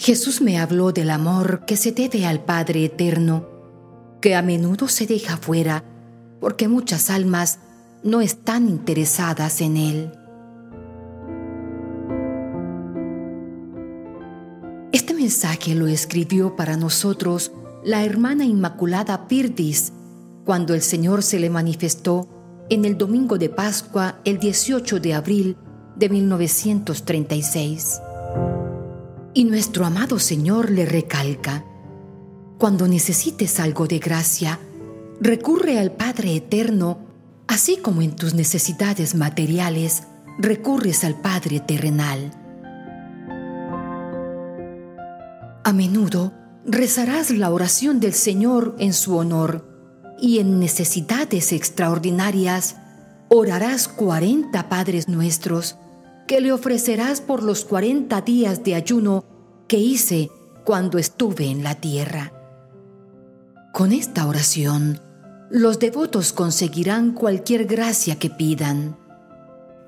Jesús me habló del amor que se debe al Padre Eterno, que a menudo se deja fuera porque muchas almas no están interesadas en Él. Este mensaje lo escribió para nosotros la hermana Inmaculada Pirdis cuando el Señor se le manifestó en el domingo de Pascua el 18 de abril de 1936. Y nuestro amado Señor le recalca, cuando necesites algo de gracia, recurre al Padre Eterno, así como en tus necesidades materiales recurres al Padre terrenal. A menudo rezarás la oración del Señor en su honor y en necesidades extraordinarias orarás cuarenta Padres Nuestros que le ofrecerás por los cuarenta días de ayuno que hice cuando estuve en la tierra. Con esta oración, los devotos conseguirán cualquier gracia que pidan.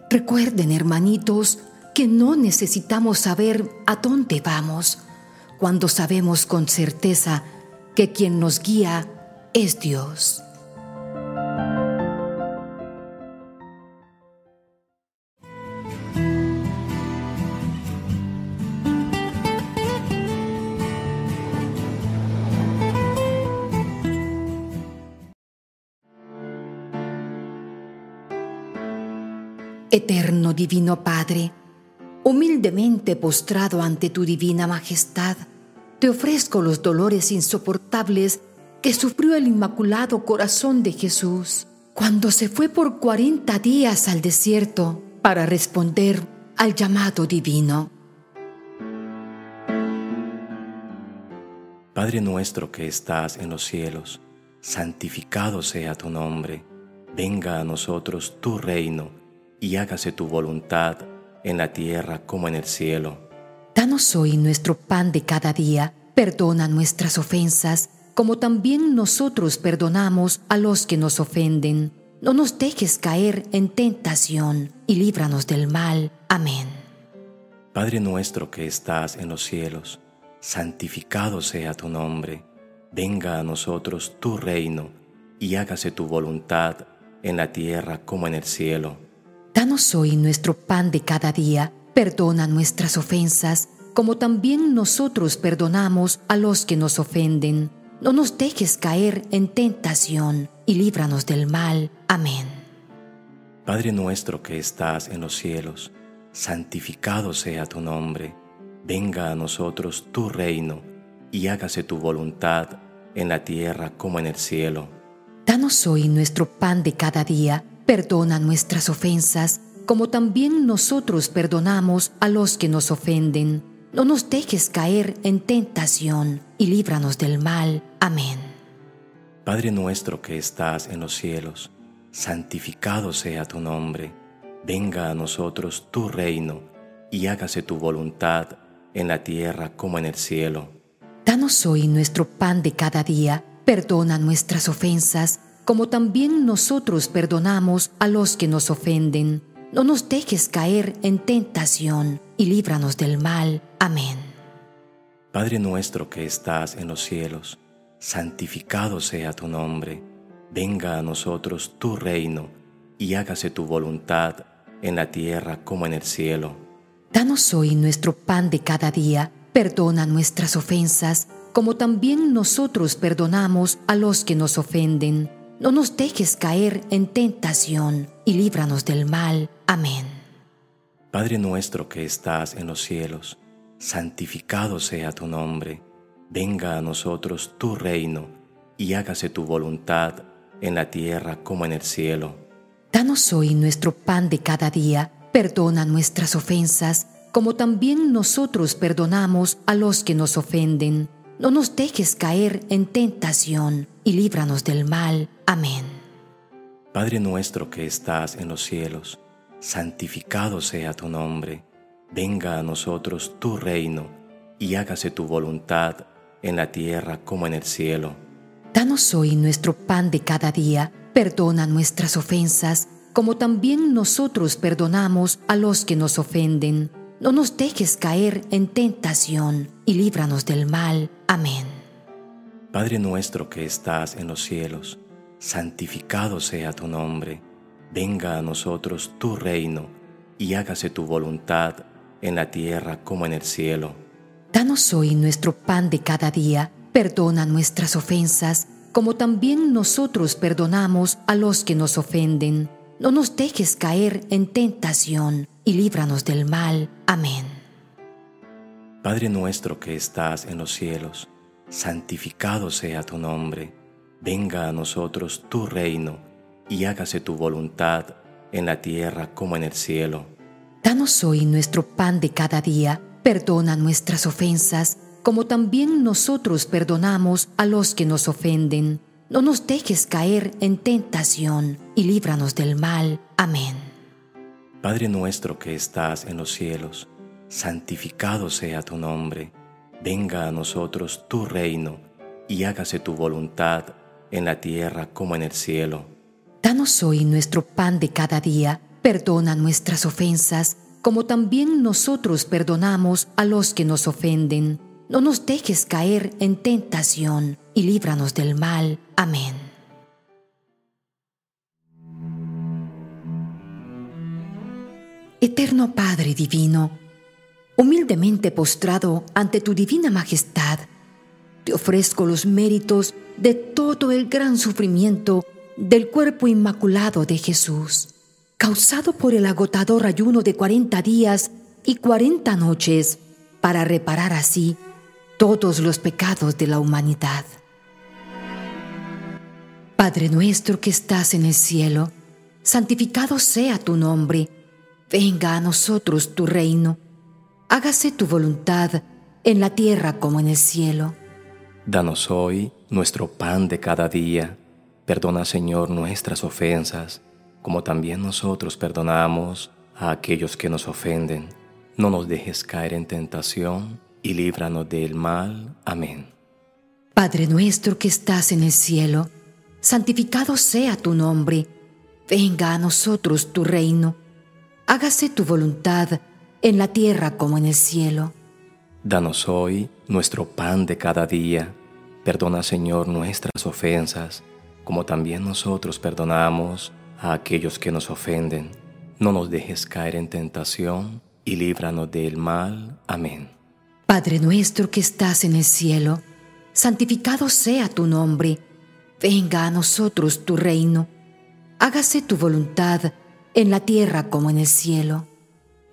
Recuerden, hermanitos, que no necesitamos saber a dónde vamos cuando sabemos con certeza que quien nos guía es Dios. Eterno Divino Padre, humildemente postrado ante tu divina majestad, te ofrezco los dolores insoportables que sufrió el Inmaculado Corazón de Jesús cuando se fue por cuarenta días al desierto para responder al llamado divino. Padre nuestro que estás en los cielos, santificado sea tu nombre, venga a nosotros tu reino y hágase tu voluntad en la tierra como en el cielo. Danos hoy nuestro pan de cada día, perdona nuestras ofensas, como también nosotros perdonamos a los que nos ofenden. No nos dejes caer en tentación y líbranos del mal. Amén. Padre nuestro que estás en los cielos, santificado sea tu nombre, venga a nosotros tu reino y hágase tu voluntad en la tierra como en el cielo. Danos hoy nuestro pan de cada día, perdona nuestras ofensas, como también nosotros perdonamos a los que nos ofenden. No nos dejes caer en tentación y líbranos del mal. Amén. Padre nuestro que estás en los cielos, santificado sea tu nombre, venga a nosotros tu reino y hágase tu voluntad en la tierra como en el cielo. Danos hoy nuestro pan de cada día Perdona nuestras ofensas, como también nosotros perdonamos a los que nos ofenden. No nos dejes caer en tentación y líbranos del mal. Amén. Padre nuestro que estás en los cielos, santificado sea tu nombre. Venga a nosotros tu reino y hágase tu voluntad en la tierra como en el cielo. Danos hoy nuestro pan de cada día. Perdona nuestras ofensas como también nosotros perdonamos a los que nos ofenden. No nos dejes caer en tentación y líbranos del mal. Amén. Padre nuestro que estás en los cielos, santificado sea tu nombre. Venga a nosotros tu reino y hágase tu voluntad en la tierra como en el cielo. Danos hoy nuestro pan de cada día. Perdona nuestras ofensas, como también nosotros perdonamos a los que nos ofenden no nos dejes caer en tentación y líbranos del mal. Amén. Padre nuestro que estás en los cielos, santificado sea tu nombre, venga a nosotros tu reino y hágase tu voluntad en la tierra como en el cielo. Danos hoy nuestro pan de cada día, perdona nuestras ofensas, como también nosotros perdonamos a los que nos ofenden no nos dejes caer en tentación y líbranos del mal. Amén. Padre nuestro que estás en los cielos, santificado sea tu nombre, venga a nosotros tu reino y hágase tu voluntad en la tierra como en el cielo. Danos hoy nuestro pan de cada día, perdona nuestras ofensas, como también nosotros perdonamos a los que nos ofenden no nos dejes caer en tentación y líbranos del mal. Amén. Padre nuestro que estás en los cielos, santificado sea tu nombre. Venga a nosotros tu reino y hágase tu voluntad en la tierra como en el cielo. Danos hoy nuestro pan de cada día. Perdona nuestras ofensas, como también nosotros perdonamos a los que nos ofenden. No nos dejes caer en tentación y líbranos del mal. Amén. Padre nuestro que estás en los cielos, santificado sea tu nombre. Venga a nosotros tu reino y hágase tu voluntad en la tierra como en el cielo. Danos hoy nuestro pan de cada día. Perdona nuestras ofensas, como también nosotros perdonamos a los que nos ofenden. No nos dejes caer en tentación y líbranos del mal. Amén. Padre nuestro que estás en los cielos, santificado sea tu nombre, venga a nosotros tu reino, y hágase tu voluntad en la tierra como en el cielo. Danos hoy nuestro pan de cada día, perdona nuestras ofensas, como también nosotros perdonamos a los que nos ofenden. No nos dejes caer en tentación, y líbranos del mal. Amén. Eterno Padre Divino, humildemente postrado ante tu divina majestad, te ofrezco los méritos de todo el gran sufrimiento del cuerpo inmaculado de Jesús, causado por el agotador ayuno de cuarenta días y cuarenta noches, para reparar así todos los pecados de la humanidad. Padre nuestro que estás en el cielo, santificado sea tu nombre, venga a nosotros tu reino, hágase tu voluntad en la tierra como en el cielo. Danos hoy nuestro pan de cada día. Perdona, Señor, nuestras ofensas, como también nosotros perdonamos a aquellos que nos ofenden. No nos dejes caer en tentación y líbranos del mal. Amén. Padre nuestro que estás en el cielo, santificado sea tu nombre. Venga a nosotros tu reino hágase tu voluntad en la tierra como en el cielo. Danos hoy nuestro pan de cada día. Perdona, Señor, nuestras ofensas, como también nosotros perdonamos a aquellos que nos ofenden. No nos dejes caer en tentación y líbranos del mal. Amén. Padre nuestro que estás en el cielo, santificado sea tu nombre. Venga a nosotros tu reino. Hágase tu voluntad en la tierra como en el cielo.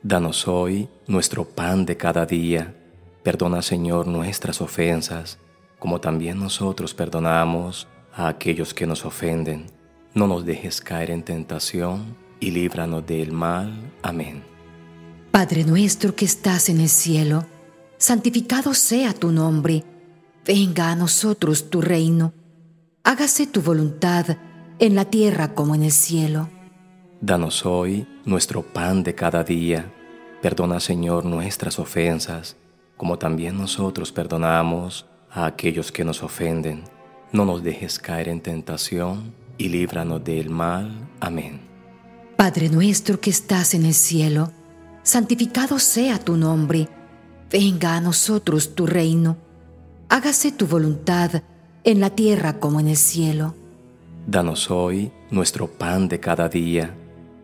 Danos hoy nuestro pan de cada día. Perdona, Señor, nuestras ofensas, como también nosotros perdonamos a aquellos que nos ofenden. No nos dejes caer en tentación y líbranos del mal. Amén. Padre nuestro que estás en el cielo, santificado sea tu nombre. Venga a nosotros tu reino. Hágase tu voluntad en la tierra como en el cielo. Danos hoy nuestro pan de cada día. Perdona, Señor, nuestras ofensas, como también nosotros perdonamos a aquellos que nos ofenden. No nos dejes caer en tentación y líbranos del mal. Amén. Padre nuestro que estás en el cielo, santificado sea tu nombre. Venga a nosotros tu reino. Hágase tu voluntad en la tierra como en el cielo. Danos hoy nuestro pan de cada día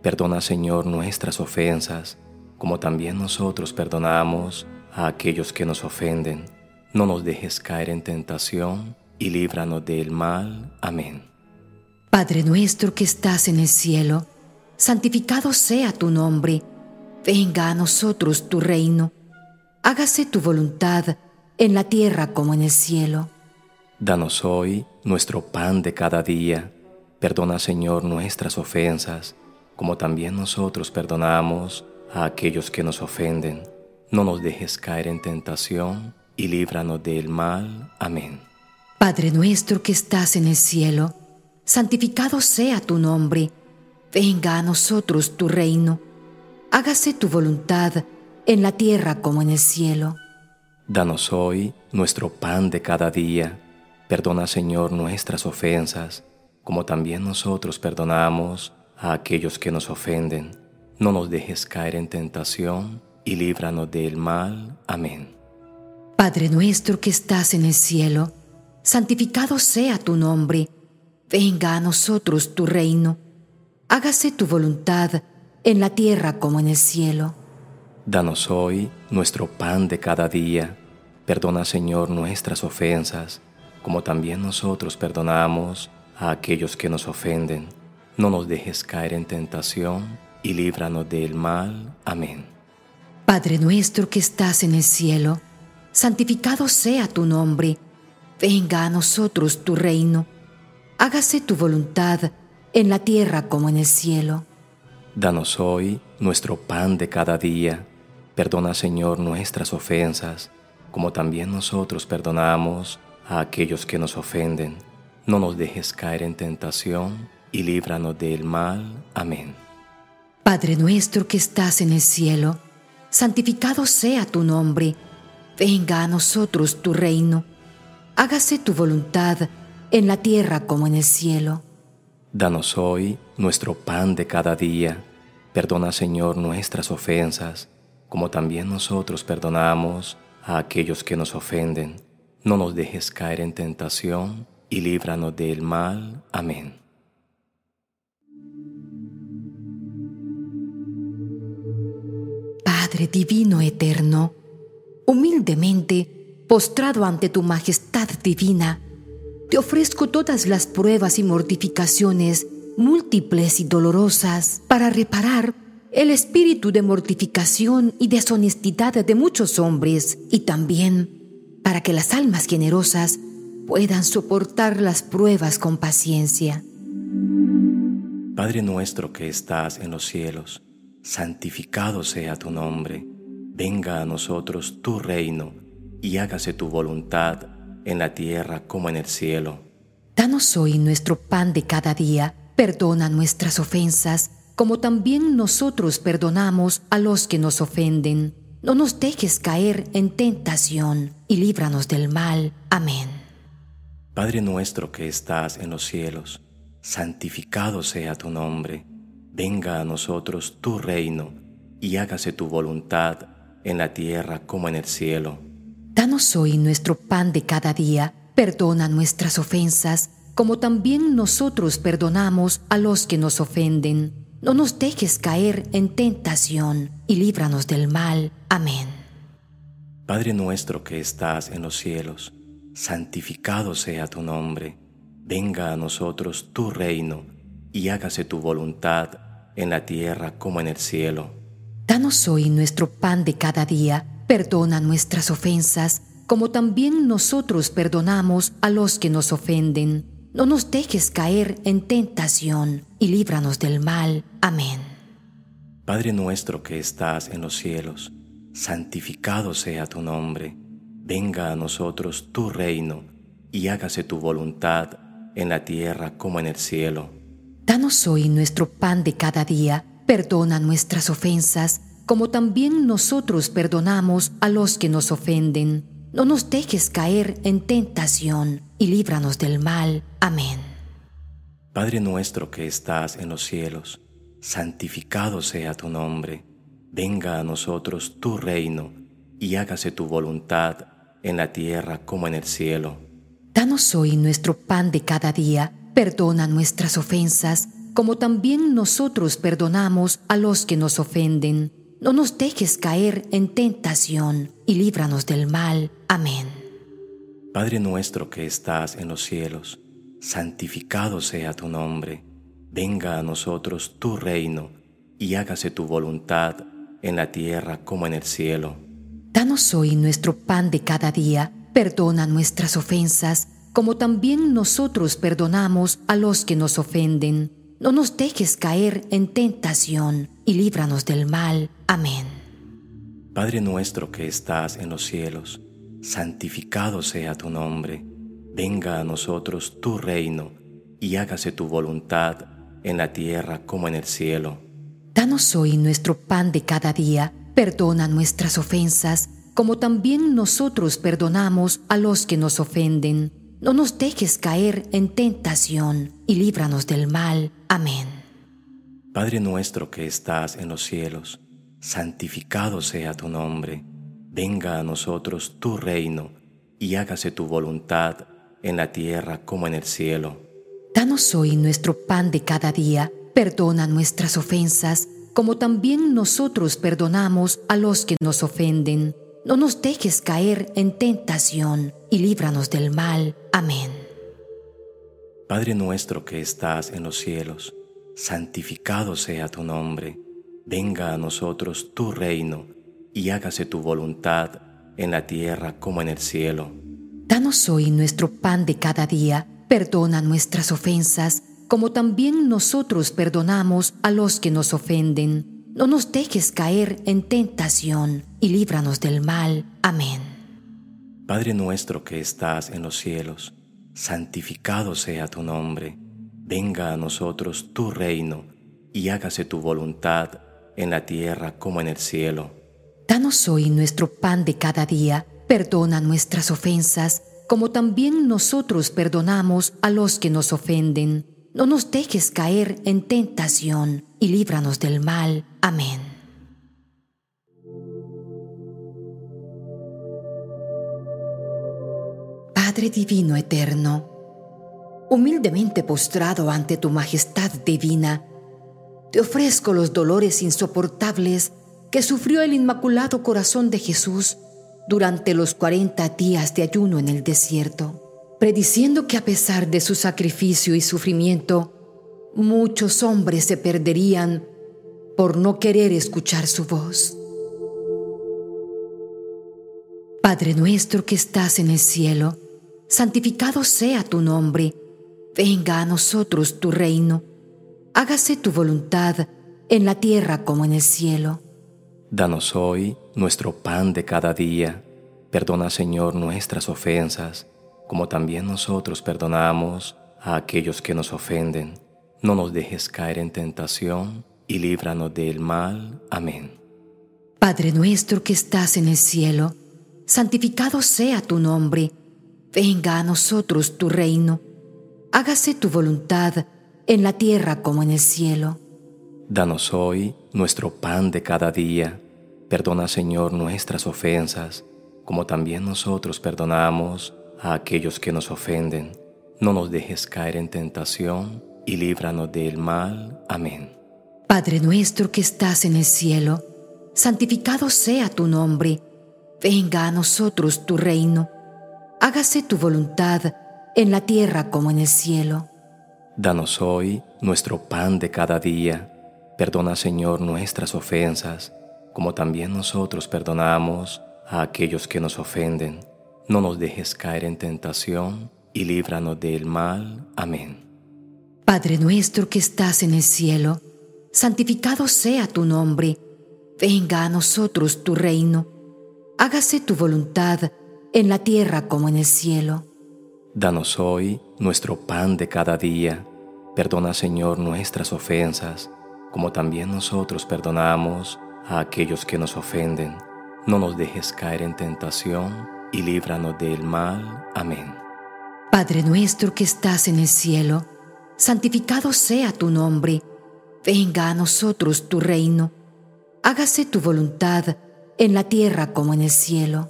Perdona, Señor, nuestras ofensas, como también nosotros perdonamos a aquellos que nos ofenden. No nos dejes caer en tentación y líbranos del mal. Amén. Padre nuestro que estás en el cielo, santificado sea tu nombre. Venga a nosotros tu reino. Hágase tu voluntad en la tierra como en el cielo. Danos hoy nuestro pan de cada día. Perdona, Señor, nuestras ofensas como también nosotros perdonamos a aquellos que nos ofenden. No nos dejes caer en tentación y líbranos del mal. Amén. Padre nuestro que estás en el cielo, santificado sea tu nombre. Venga a nosotros tu reino. Hágase tu voluntad en la tierra como en el cielo. Danos hoy nuestro pan de cada día. Perdona, Señor, nuestras ofensas, como también nosotros perdonamos a aquellos que nos ofenden. No nos dejes caer en tentación y líbranos del mal. Amén. Padre nuestro que estás en el cielo, santificado sea tu nombre, venga a nosotros tu reino, hágase tu voluntad en la tierra como en el cielo. Danos hoy nuestro pan de cada día, perdona Señor nuestras ofensas, como también nosotros perdonamos a aquellos que nos ofenden. No nos dejes caer en tentación y líbranos del mal. Amén. Padre nuestro que estás en el cielo, santificado sea tu nombre, venga a nosotros tu reino, hágase tu voluntad en la tierra como en el cielo. Danos hoy nuestro pan de cada día, perdona Señor nuestras ofensas, como también nosotros perdonamos a aquellos que nos ofenden. No nos dejes caer en tentación y líbranos del mal. Amén. Padre nuestro que estás en el cielo, santificado sea tu nombre, venga a nosotros tu reino, hágase tu voluntad en la tierra como en el cielo. Danos hoy nuestro pan de cada día, perdona Señor nuestras ofensas, como también nosotros perdonamos a aquellos que nos ofenden. No nos dejes caer en tentación y líbranos del mal. Amén. Padre Divino Eterno, humildemente, postrado ante tu majestad divina, te ofrezco todas las pruebas y mortificaciones múltiples y dolorosas para reparar el espíritu de mortificación y deshonestidad de muchos hombres y también para que las almas generosas puedan soportar las pruebas con paciencia. Padre nuestro que estás en los cielos, santificado sea tu nombre, venga a nosotros tu reino y hágase tu voluntad en la tierra como en el cielo. Danos hoy nuestro pan de cada día, perdona nuestras ofensas, como también nosotros perdonamos a los que nos ofenden. No nos dejes caer en tentación y líbranos del mal. Amén. Padre nuestro que estás en los cielos, santificado sea tu nombre venga a nosotros tu reino y hágase tu voluntad en la tierra como en el cielo. Danos hoy nuestro pan de cada día, perdona nuestras ofensas, como también nosotros perdonamos a los que nos ofenden. No nos dejes caer en tentación y líbranos del mal. Amén. Padre nuestro que estás en los cielos, santificado sea tu nombre, venga a nosotros tu reino y hágase tu voluntad en la tierra como en el cielo. Danos hoy nuestro pan de cada día, perdona nuestras ofensas, como también nosotros perdonamos a los que nos ofenden. No nos dejes caer en tentación y líbranos del mal. Amén. Padre nuestro que estás en los cielos, santificado sea tu nombre, venga a nosotros tu reino y hágase tu voluntad en la tierra como en el cielo. Danos hoy nuestro pan de cada día, perdona nuestras ofensas, como también nosotros perdonamos a los que nos ofenden. No nos dejes caer en tentación y líbranos del mal. Amén. Padre nuestro que estás en los cielos, santificado sea tu nombre, venga a nosotros tu reino y hágase tu voluntad en la tierra como en el cielo. Danos hoy nuestro pan de cada día Perdona nuestras ofensas, como también nosotros perdonamos a los que nos ofenden. No nos dejes caer en tentación y líbranos del mal. Amén. Padre nuestro que estás en los cielos, santificado sea tu nombre. Venga a nosotros tu reino y hágase tu voluntad en la tierra como en el cielo. Danos hoy nuestro pan de cada día. Perdona nuestras ofensas como también nosotros perdonamos a los que nos ofenden. No nos dejes caer en tentación y líbranos del mal. Amén. Padre nuestro que estás en los cielos, santificado sea tu nombre. Venga a nosotros tu reino y hágase tu voluntad en la tierra como en el cielo. Danos hoy nuestro pan de cada día. Perdona nuestras ofensas, como también nosotros perdonamos a los que nos ofenden no nos dejes caer en tentación y líbranos del mal. Amén. Padre nuestro que estás en los cielos, santificado sea tu nombre, venga a nosotros tu reino, y hágase tu voluntad en la tierra como en el cielo. Danos hoy nuestro pan de cada día, perdona nuestras ofensas, como también nosotros perdonamos a los que nos ofenden. No nos dejes caer en tentación, y líbranos del mal. Amén. Padre nuestro que estás en los cielos, santificado sea tu nombre, venga a nosotros tu reino, y hágase tu voluntad en la tierra como en el cielo. Danos hoy nuestro pan de cada día, perdona nuestras ofensas, como también nosotros perdonamos a los que nos ofenden. No nos dejes caer en tentación, y líbranos del mal. Amén. Padre nuestro que estás en los cielos, santificado sea tu nombre, venga a nosotros tu reino, y hágase tu voluntad en la tierra como en el cielo. Danos hoy nuestro pan de cada día, perdona nuestras ofensas, como también nosotros perdonamos a los que nos ofenden. No nos dejes caer en tentación, y líbranos del mal. Amén. Padre Divino Eterno, humildemente postrado ante tu majestad divina, te ofrezco los dolores insoportables que sufrió el Inmaculado Corazón de Jesús durante los cuarenta días de ayuno en el desierto, prediciendo que a pesar de su sacrificio y sufrimiento, muchos hombres se perderían por no querer escuchar su voz. Padre nuestro que estás en el cielo, santificado sea tu nombre, venga a nosotros tu reino hágase tu voluntad en la tierra como en el cielo. Danos hoy nuestro pan de cada día. Perdona, Señor, nuestras ofensas, como también nosotros perdonamos a aquellos que nos ofenden. No nos dejes caer en tentación y líbranos del mal. Amén. Padre nuestro que estás en el cielo, santificado sea tu nombre. Venga a nosotros tu reino. Hágase tu voluntad en la tierra como en el cielo. Danos hoy nuestro pan de cada día. Perdona, Señor, nuestras ofensas, como también nosotros perdonamos a aquellos que nos ofenden. No nos dejes caer en tentación y líbranos del mal. Amén. Padre nuestro que estás en el cielo, santificado sea tu nombre. Venga a nosotros tu reino. Hágase tu voluntad en la tierra como en el cielo. Danos hoy nuestro pan de cada día. Perdona, Señor, nuestras ofensas, como también nosotros perdonamos a aquellos que nos ofenden. No nos dejes caer en tentación y líbranos del mal. Amén. Padre nuestro que estás en el cielo, santificado sea tu nombre. Venga a nosotros tu reino. Hágase tu voluntad en la tierra como en el cielo. Danos hoy nuestro pan de cada día. Perdona, Señor, nuestras ofensas, como también nosotros perdonamos a aquellos que nos ofenden. No nos dejes caer en tentación y líbranos del mal. Amén. Padre nuestro que estás en el cielo, santificado sea tu nombre. Venga a nosotros tu reino. Hágase tu voluntad en la tierra como en el cielo.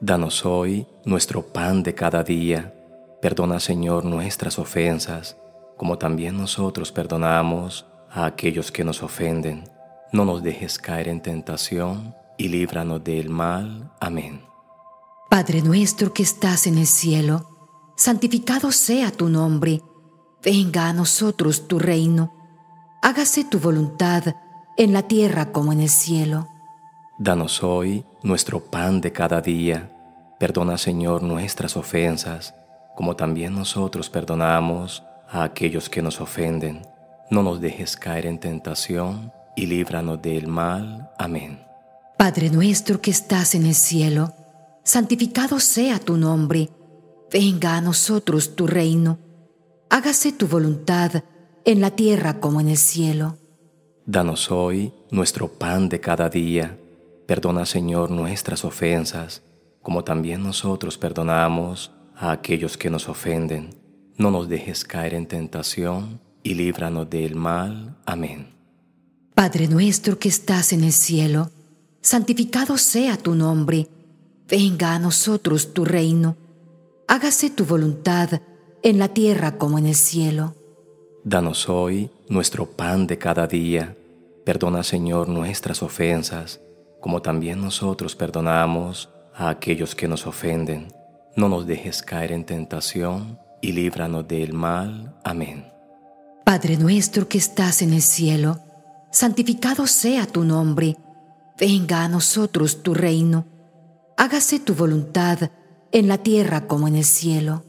Danos hoy nuestro pan de cada día Perdona, Señor, nuestras ofensas, como también nosotros perdonamos a aquellos que nos ofenden. No nos dejes caer en tentación y líbranos del mal. Amén. Padre nuestro que estás en el cielo, santificado sea tu nombre. Venga a nosotros tu reino. Hágase tu voluntad en la tierra como en el cielo. Danos hoy nuestro pan de cada día. Perdona, Señor, nuestras ofensas como también nosotros perdonamos a aquellos que nos ofenden. No nos dejes caer en tentación y líbranos del mal. Amén. Padre nuestro que estás en el cielo, santificado sea tu nombre. Venga a nosotros tu reino. Hágase tu voluntad en la tierra como en el cielo. Danos hoy nuestro pan de cada día. Perdona, Señor, nuestras ofensas, como también nosotros perdonamos a aquellos que nos ofenden. No nos dejes caer en tentación y líbranos del mal. Amén. Padre nuestro que estás en el cielo, santificado sea tu nombre, venga a nosotros tu reino, hágase tu voluntad en la tierra como en el cielo. Danos hoy nuestro pan de cada día, perdona Señor nuestras ofensas, como también nosotros perdonamos a aquellos que nos ofenden. No nos dejes caer en tentación y líbranos del mal. Amén. Padre nuestro que estás en el cielo, santificado sea tu nombre, venga a nosotros tu reino, hágase tu voluntad en la tierra como en el cielo.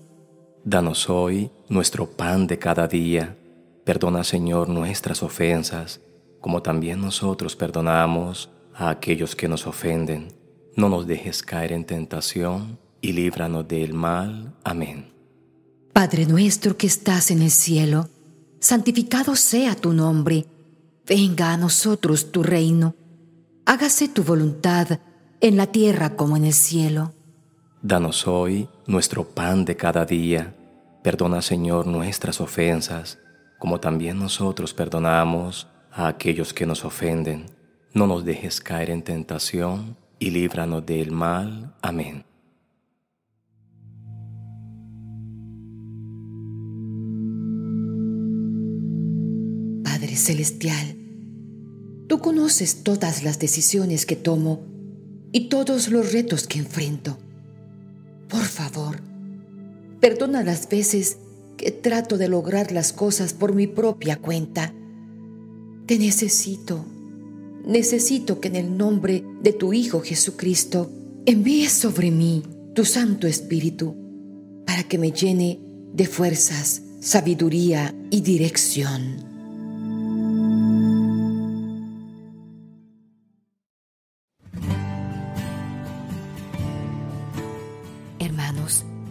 Danos hoy nuestro pan de cada día, perdona Señor nuestras ofensas, como también nosotros perdonamos a aquellos que nos ofenden. No nos dejes caer en tentación y líbranos del mal. Amén. Padre nuestro que estás en el cielo, santificado sea tu nombre venga a nosotros tu reino, hágase tu voluntad en la tierra como en el cielo. Danos hoy nuestro pan de cada día, perdona Señor nuestras ofensas, como también nosotros perdonamos a aquellos que nos ofenden. No nos dejes caer en tentación y líbranos del mal. Amén. Padre Celestial, tú conoces todas las decisiones que tomo y todos los retos que enfrento. Por favor, perdona las veces que trato de lograr las cosas por mi propia cuenta. Te necesito, necesito que en el nombre de tu Hijo Jesucristo envíes sobre mí tu Santo Espíritu para que me llene de fuerzas, sabiduría y dirección.